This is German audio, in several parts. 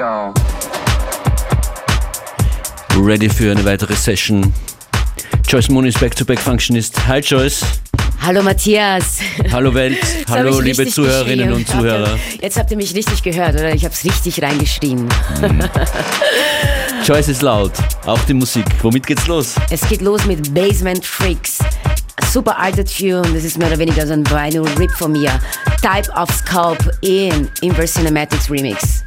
skull. Ready für eine weitere Session. Joyce Moon ist Back-to-Back Functionist. Hi Joyce. Hallo Matthias. Hallo Welt. Hallo liebe Zuhörerinnen und Zuhörer. Jetzt habt ihr mich richtig gehört, oder? Ich hab's richtig reingeschrien. Joyce ist laut. Auch die Musik. Womit geht's los? Es geht los mit Basement Freaks. Super alter Tune, das ist mehr oder weniger so ein Vinyl Rip von mir. Type of Sculpt in Inverse Cinematics Remix.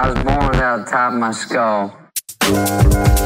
I was born without a top of my skull.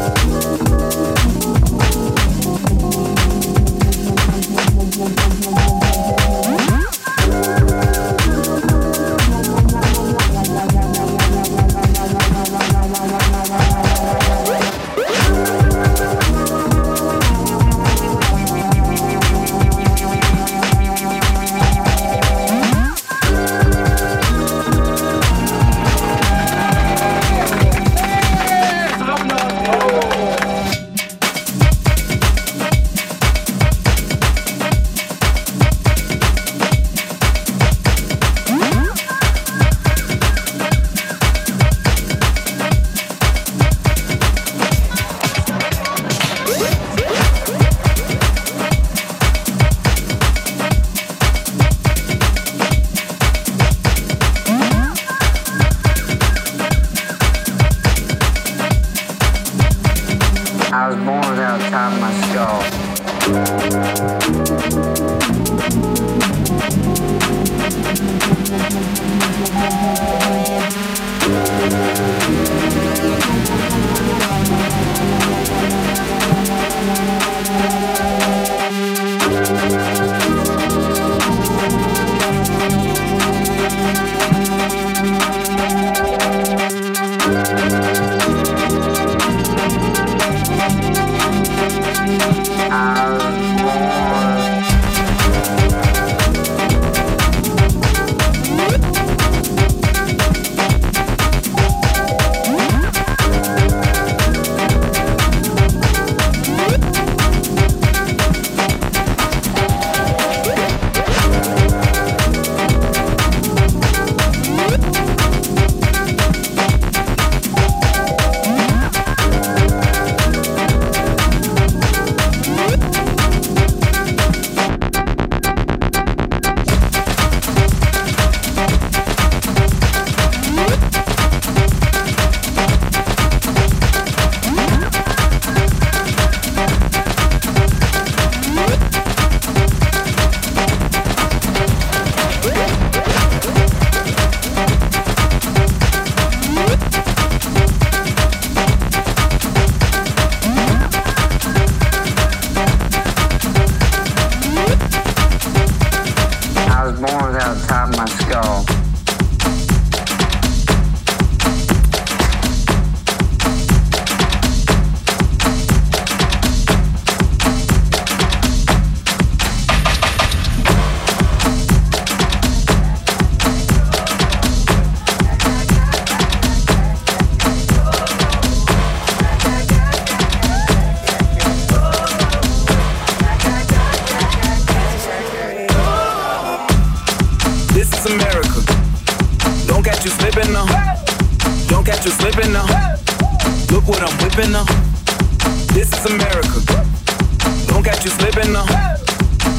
Catch you slipping now.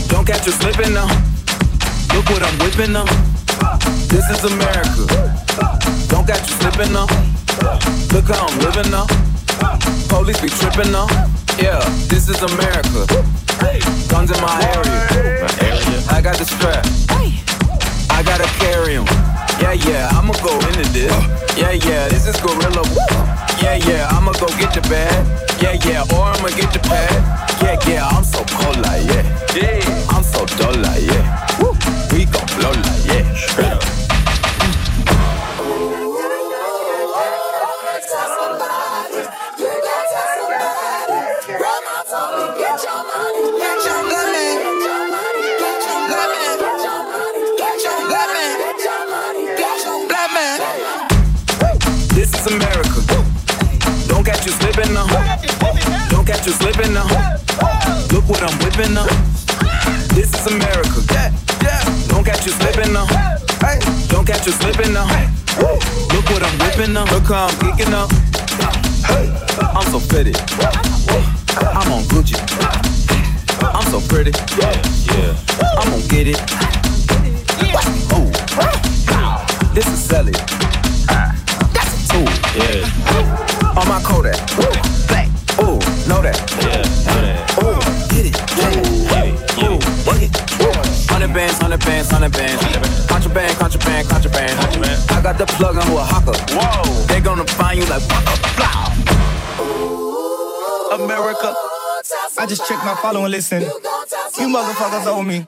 Don't catch you slipping now. Look what I'm whipping now. This is America. Don't catch you slipping now. Look how I'm living now. Police be tripping now. Yeah, this is America. Guns in my area. I got the strap. I gotta carry 'em. Yeah, yeah, I'ma go into this. Yeah, yeah, this is gorilla. Yeah, yeah, I'ma go get your bag. Yeah, yeah, or I'ma get your pad. Yeah, yeah, I'm so cold like yeah. Yeah, I'm so dull like yeah. Woo. We gon' blow like yeah. Don't catch you slipping now. Look what I'm whipping now. This is America. Don't catch you slipping now. Don't catch you slipping now. Look what I'm whipping now. Look how I'm geeking up. I'm so pretty. I'm on Gucci. I'm so pretty. Yeah, yeah. I'm gonna get it. Ooh. This is Sally. Ah. That's a tool. Yeah. On my Kodak. Black. Ooh, know that. Yeah, know that. Ooh, get it. Get it. Ooh, work it. Hundred bands, hundred bands, hundred bands. Contraband, contraband, contraband. I got the plug on who a hawker. Whoa. They gonna find you like waka flow. America. I just checked my follow and listen. You motherfuckers owe me.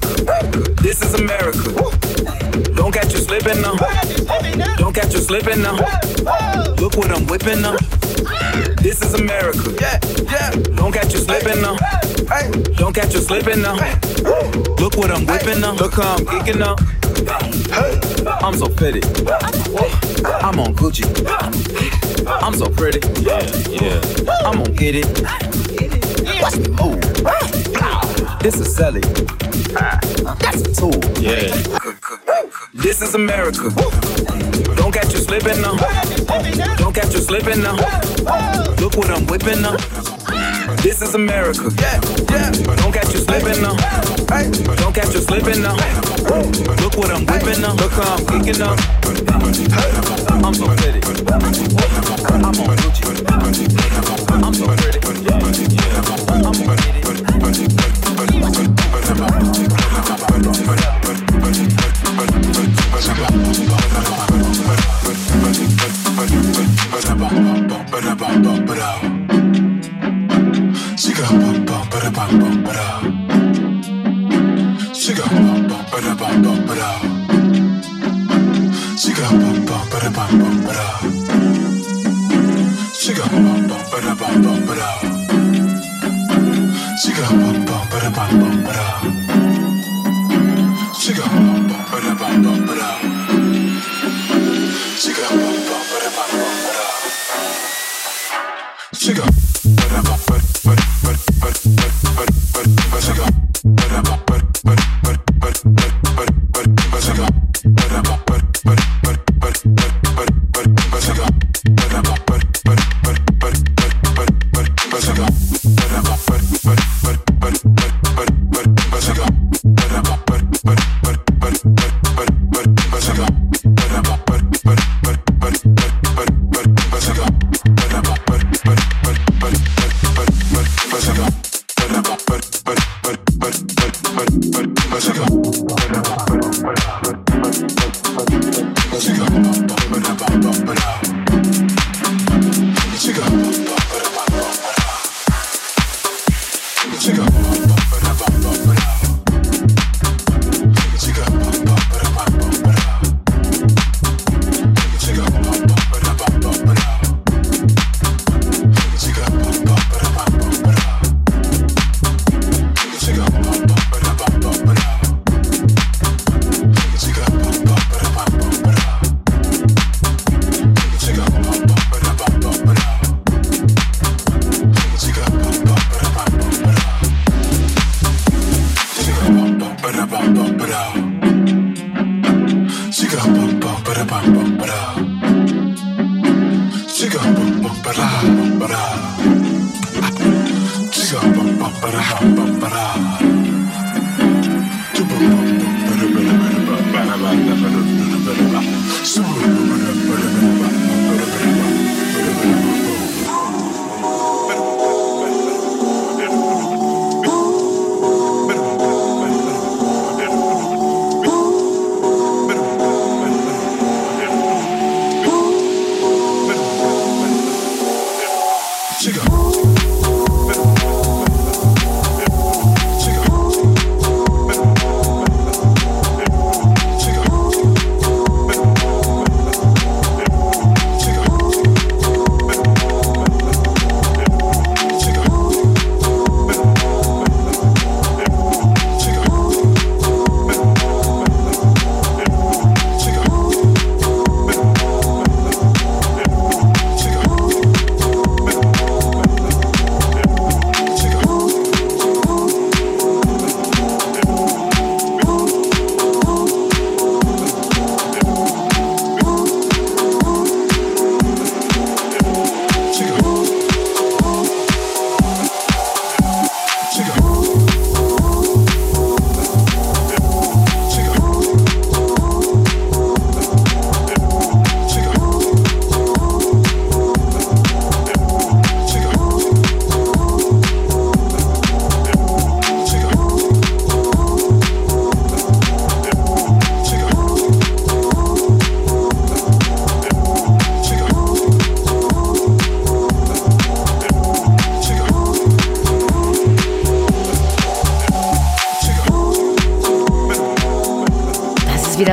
This is America. Don't catch you slipping now. Don't catch you slipping now. Look what I'm whipping now. This is America. Yeah, yeah. Don't catch you slipping now. Hey, Don't catch you slipping now. Look what I'm whipping now. Look um, how I'm geeking up. I'm so pretty. I'm on Gucci. I'm so pretty. Yeah, yeah. I'm gonna get it. Ooh. This is Sally. That's a tool. Yeah. This is America. Don't catch you slipping now. Don't catch you slipping now. Look what I'm whipping now. This is America. yeah, yeah. Don't catch you slipping now. Hey, Don't catch you slipping now. Look what I'm whipping now. Look how I'm geeking up. I'm so pretty. I'm on Gucci. I'm so pretty. I'm gonna get ba ba ba ba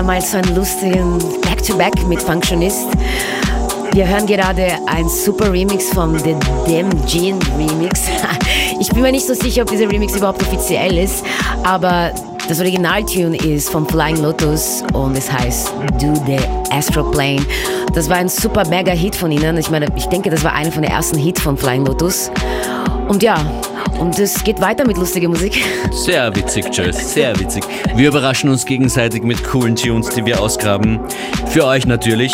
mal so einen lustigen Back-to-Back mit Functionist. Wir hören gerade ein super Remix vom The Dem Jean Remix. Ich bin mir nicht so sicher, ob dieser Remix überhaupt offiziell ist, aber das Originaltune ist vom Flying Lotus und es heißt Do the Astroplane. Das war ein super mega Hit von ihnen. Ich meine, ich denke, das war einer von den ersten Hits von Flying Lotus. Und ja, und es geht weiter mit lustiger Musik. Sehr witzig, Joyce, sehr witzig. Wir überraschen uns gegenseitig mit coolen Tunes, die wir ausgraben. Für euch natürlich.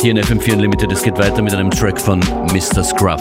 Hier in FM4 Unlimited. Es geht weiter mit einem Track von Mr. Scruff.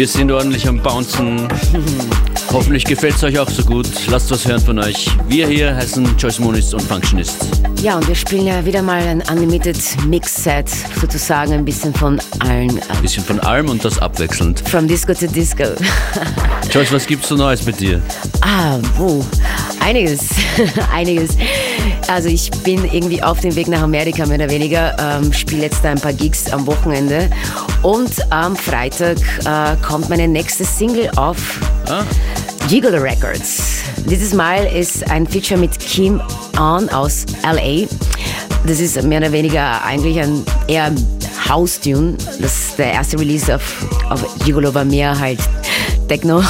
Wir sind ordentlich am Bouncen. Hoffentlich gefällt es euch auch so gut. Lasst was hören von euch. Wir hier heißen Joyce Moniz und Functionist. Ja, und wir spielen ja wieder mal ein Unlimited Mix-Set, sozusagen ein bisschen von allen. Ein bisschen von allem und das abwechselnd. From Disco to Disco. Joyce, was gibt's so Neues bei dir? Ah, wo? Einiges, einiges. Also ich bin irgendwie auf dem Weg nach Amerika mehr oder weniger, ähm, spiele jetzt da ein paar Gigs am Wochenende und am Freitag äh, kommt meine nächste Single auf Ah, Gigolo Records. Dieses Mal ist ein Feature mit Kim On aus LA. Das ist mehr oder weniger eigentlich ein eher House-Tune. Das ist der erste Release auf, auf Gigolo war mehr halt Techno.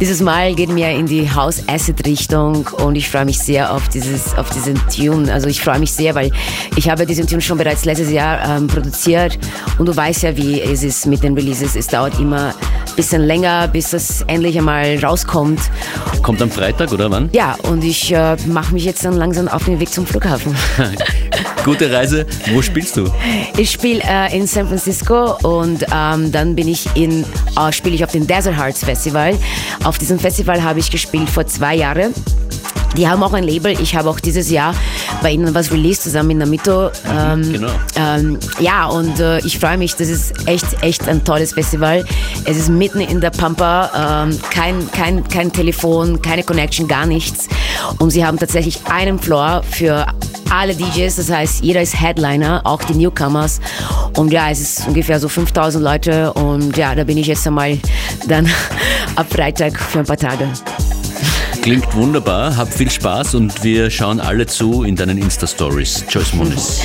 Dieses Mal geht mir in die House-Acid-Richtung und ich freue mich sehr auf, dieses, auf diesen Tune. Also ich freue mich sehr, weil ich habe diesen Tune schon bereits letztes Jahr ähm, produziert und du weißt ja, wie es ist mit den Releases. Es dauert immer ein bisschen länger, bis das endlich einmal rauskommt. kommt am Freitag oder wann? Ja, und ich äh, mache mich jetzt dann langsam auf den Weg zum Flughafen. Gute Reise. Wo spielst du? Ich spiele äh, in San Francisco und ähm, dann bin ich in, äh, spiele ich auf dem Desert Hearts Festival. Auf diesem Festival habe ich gespielt vor zwei Jahren. Die haben auch ein Label. Ich habe auch dieses Jahr bei ihnen was released zusammen in Namito. Ähm, genau. ähm, ja, und äh, ich freue mich. Das ist echt, echt ein tolles Festival. Es ist mitten in der Pampa. Ähm, kein, kein, kein Telefon, keine Connection, gar nichts. Und sie haben tatsächlich einen Floor für alle DJs. Das heißt, jeder ist Headliner, auch die Newcomers. Und ja, es ist ungefähr so 5000 Leute. Und ja, da bin ich jetzt einmal dann ab Freitag für ein paar Tage. Klingt wunderbar. Hab viel Spaß und wir schauen alle zu in deinen Insta-Stories. Joyce Moniz.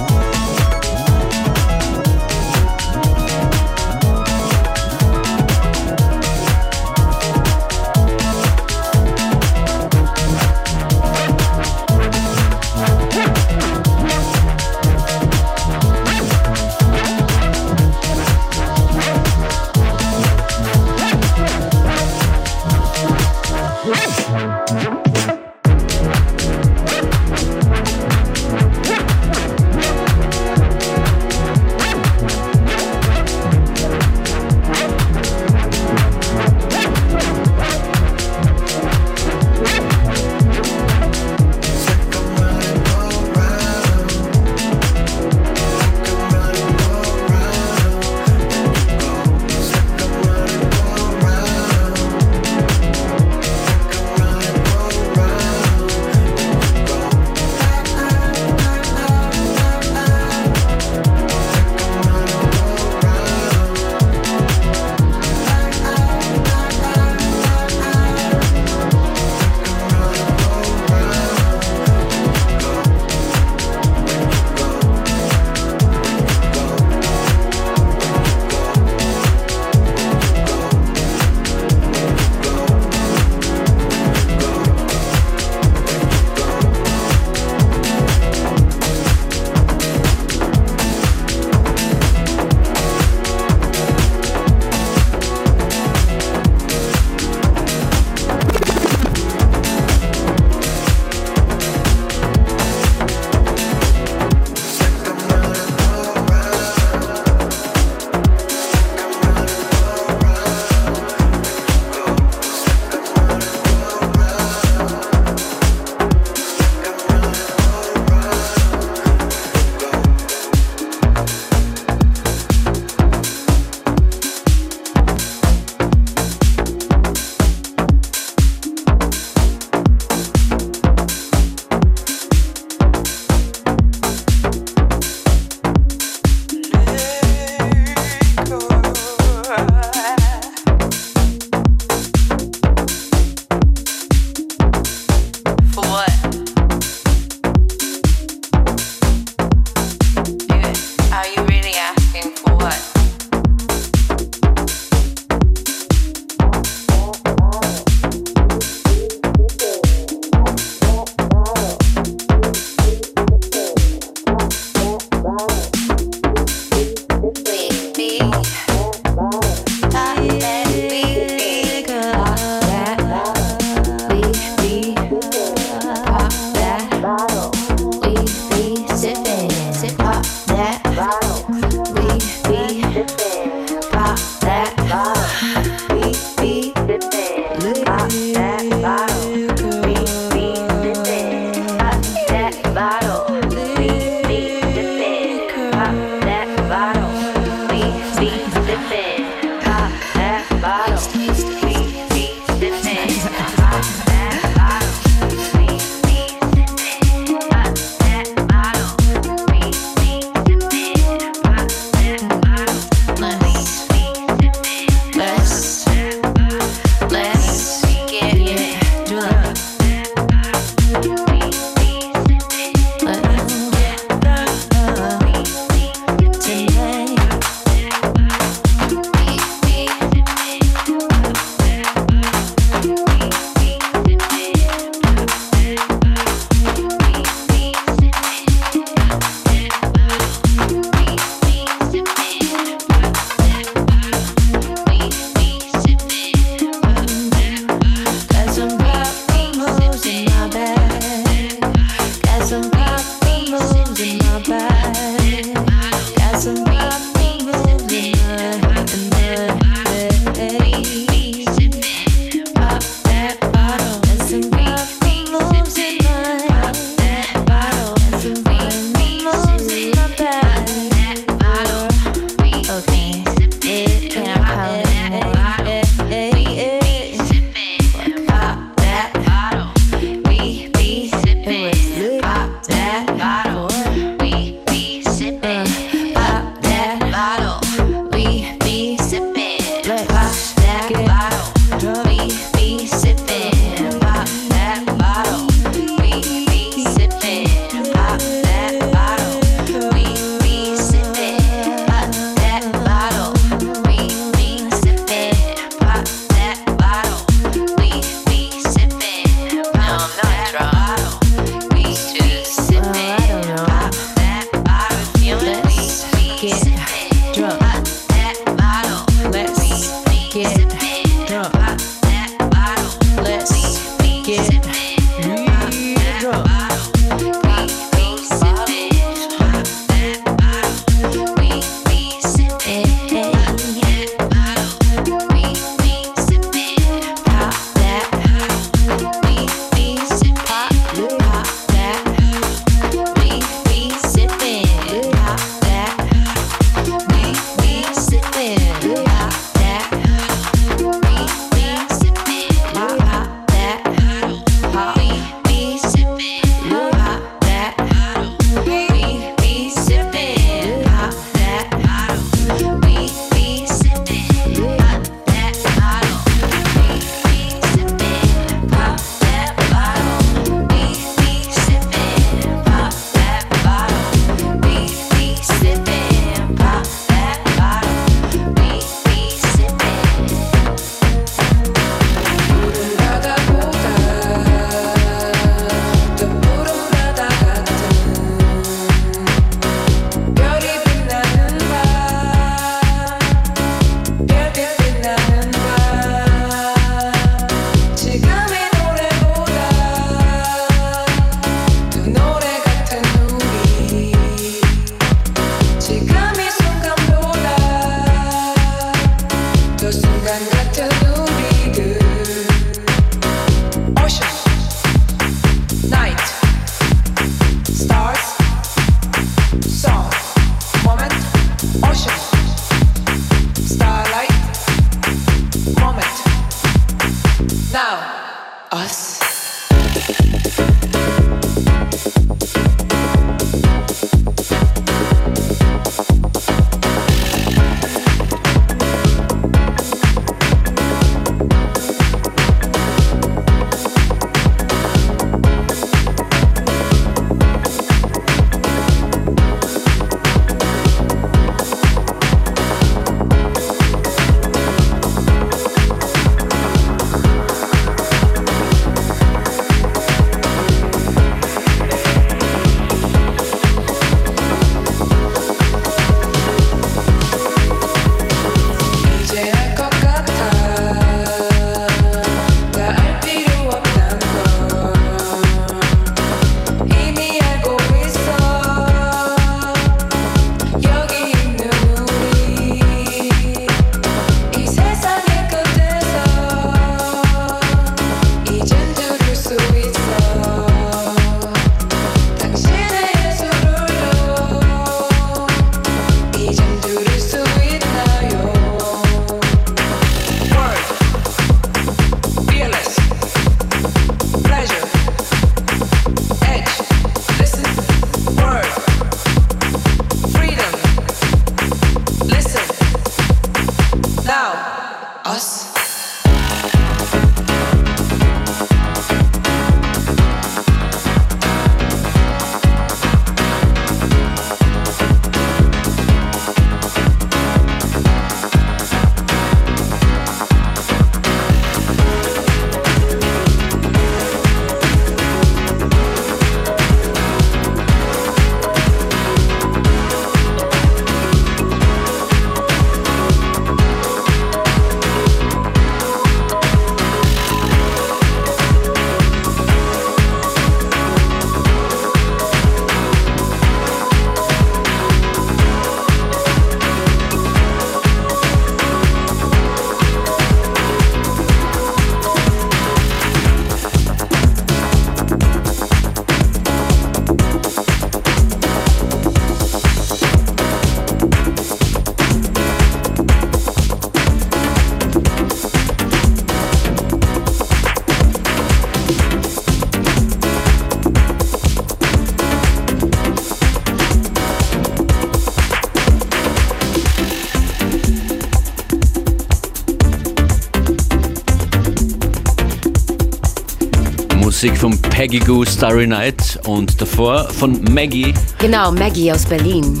Musik von Peggy Goo, Starry Night und davor von Maggie. Genau, Maggie aus Berlin.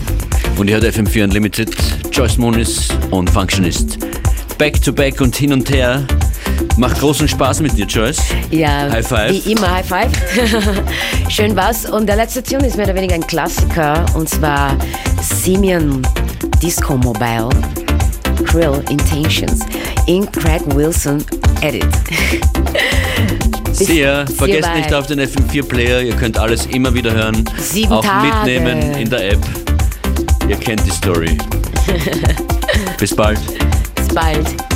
Und ihr hört FM4 Unlimited, Joyce Moonis und Functionist. Back to back und hin und her. Macht großen Spaß mit dir, Joyce. Ja, High five. wie immer High Five. Schön was. Und der letzte Tune ist mehr oder weniger ein Klassiker und zwar Simeon Disco Mobile Krill Intentions in Craig Wilson Edit. See ya. Vergesst nicht auf den FM4-Player, ihr könnt alles immer wieder hören. Sieben Auch Tage. mitnehmen in der App. Ihr kennt die Story. Bis bald. Bis bald.